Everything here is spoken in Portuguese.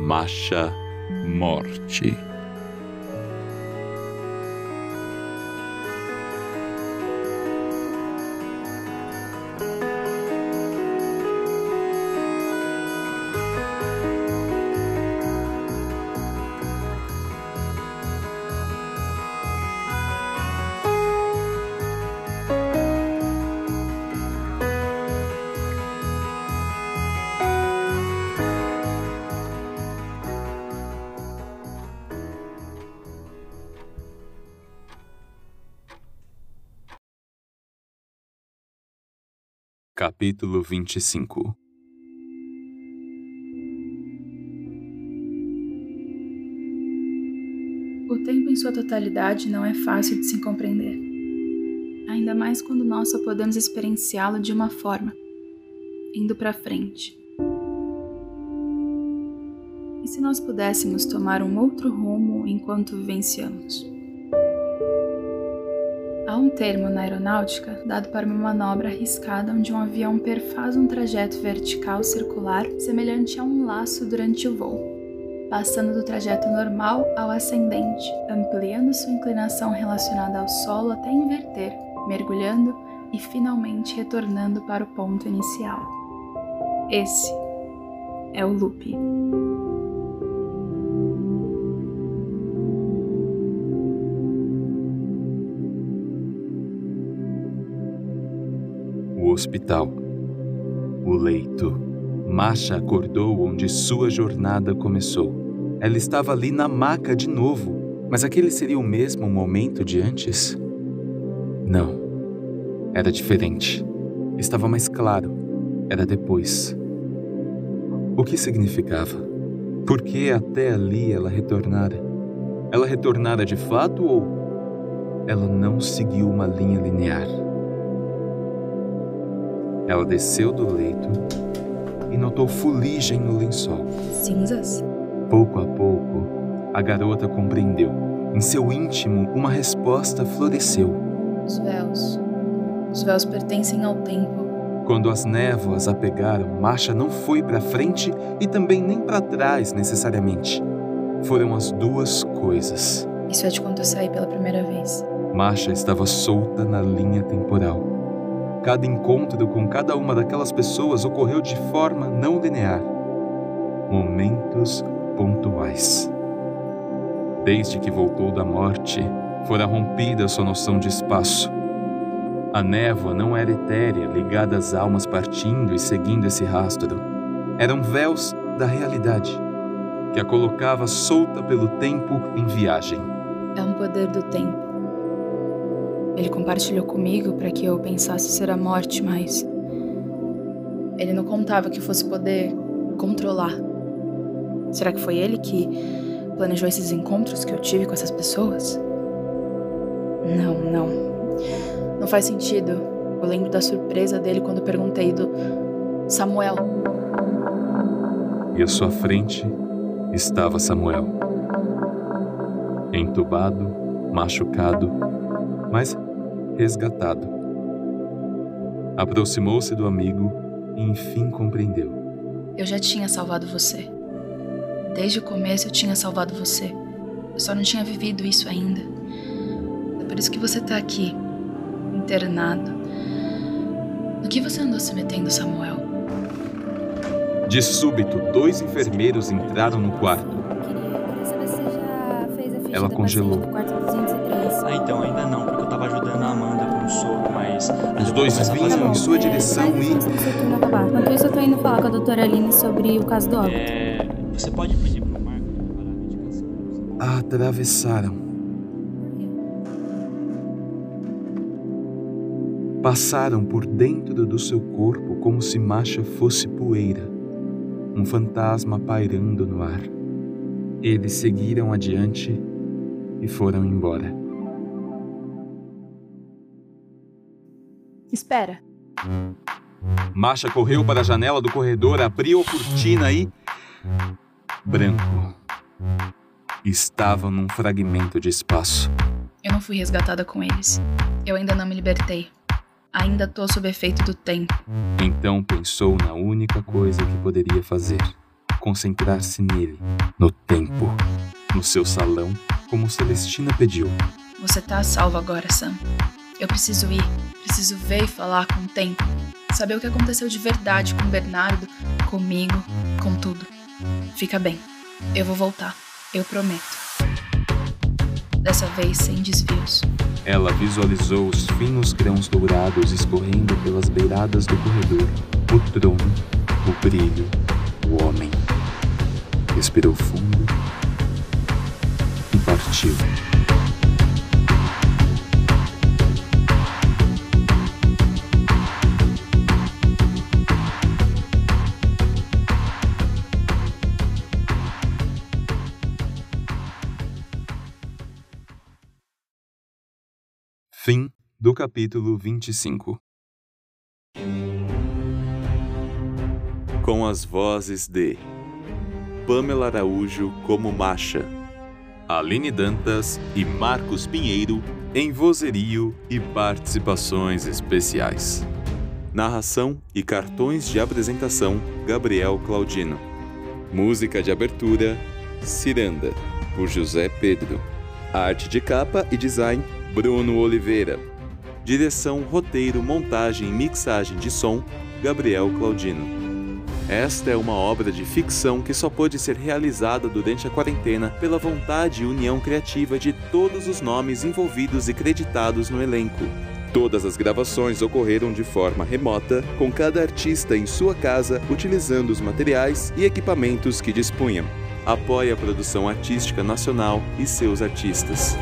Masha Morte. Capítulo 25 O tempo em sua totalidade não é fácil de se compreender. Ainda mais quando nós só podemos experienciá-lo de uma forma, indo para frente. E se nós pudéssemos tomar um outro rumo enquanto vivenciamos? Um termo na aeronáutica dado para uma manobra arriscada onde um avião perfaz um trajeto vertical circular semelhante a um laço durante o voo, passando do trajeto normal ao ascendente, ampliando sua inclinação relacionada ao solo até inverter, mergulhando e finalmente retornando para o ponto inicial. Esse é o loop. O hospital. O leito. Masha acordou onde sua jornada começou. Ela estava ali na maca de novo, mas aquele seria o mesmo momento de antes? Não. Era diferente. Estava mais claro. Era depois. O que significava? Por que até ali ela retornara? Ela retornara de fato ou ela não seguiu uma linha linear? Ela desceu do leito e notou fuligem no lençol. Cinzas? Pouco a pouco, a garota compreendeu. Em seu íntimo, uma resposta floresceu. Os véus. Os véus pertencem ao tempo. Quando as névoas a pegaram, Masha não foi para frente e também nem para trás necessariamente. Foram as duas coisas. Isso é de quando eu saí pela primeira vez. Masha estava solta na linha temporal. Cada encontro com cada uma daquelas pessoas ocorreu de forma não linear. Momentos pontuais. Desde que voltou da morte, fora rompida sua noção de espaço. A névoa não era etérea, ligada às almas partindo e seguindo esse rastro. Eram véus da realidade, que a colocava solta pelo tempo em viagem. É um poder do tempo. Ele compartilhou comigo para que eu pensasse ser a morte, mas. Ele não contava que fosse poder controlar. Será que foi ele que planejou esses encontros que eu tive com essas pessoas? Não, não. Não faz sentido. Eu lembro da surpresa dele quando perguntei do Samuel. E à sua frente estava Samuel. Entubado, machucado, mas resgatado. Aproximou-se do amigo e enfim compreendeu. Eu já tinha salvado você. Desde o começo eu tinha salvado você. Eu só não tinha vivido isso ainda. É por isso que você tá aqui, internado. No que você andou se metendo, Samuel? De súbito, dois enfermeiros entraram no quarto. Ela congelou. Ah, então ainda não, mas. Os dois vinham em sua direção e. Enquanto isso, eu tô indo falar com a doutora Aline sobre o caso do óbito. É. Você pode pedir pro Marco preparar a medicação? atravessaram. Passaram por dentro do seu corpo como se Masha fosse poeira, um fantasma pairando no ar. Eles seguiram adiante e foram embora. Espera. Masha correu para a janela do corredor, abriu a cortina e. Branco. Estava num fragmento de espaço. Eu não fui resgatada com eles. Eu ainda não me libertei. Ainda tô sob efeito do tempo. Então pensou na única coisa que poderia fazer. concentrar-se nele, no tempo, no seu salão, como Celestina pediu. Você tá a salvo agora, Sam. Eu preciso ir, preciso ver e falar com o tempo. Saber o que aconteceu de verdade com o Bernardo, comigo, com tudo. Fica bem. Eu vou voltar. Eu prometo. Dessa vez sem desvios. Ela visualizou os finos grãos dourados escorrendo pelas beiradas do corredor, o trono, o brilho, o homem. Respirou fundo e partiu. Fim do capítulo 25 Com as vozes de Pamela Araújo como Macha, Aline Dantas e Marcos Pinheiro em vozerio e participações especiais. Narração e cartões de apresentação Gabriel Claudino. Música de abertura Ciranda, por José Pedro. Arte de capa e design Bruno Oliveira. Direção, roteiro, montagem e mixagem de som, Gabriel Claudino. Esta é uma obra de ficção que só pôde ser realizada durante a quarentena pela vontade e união criativa de todos os nomes envolvidos e creditados no elenco. Todas as gravações ocorreram de forma remota, com cada artista em sua casa utilizando os materiais e equipamentos que dispunham. Apoie a produção artística nacional e seus artistas.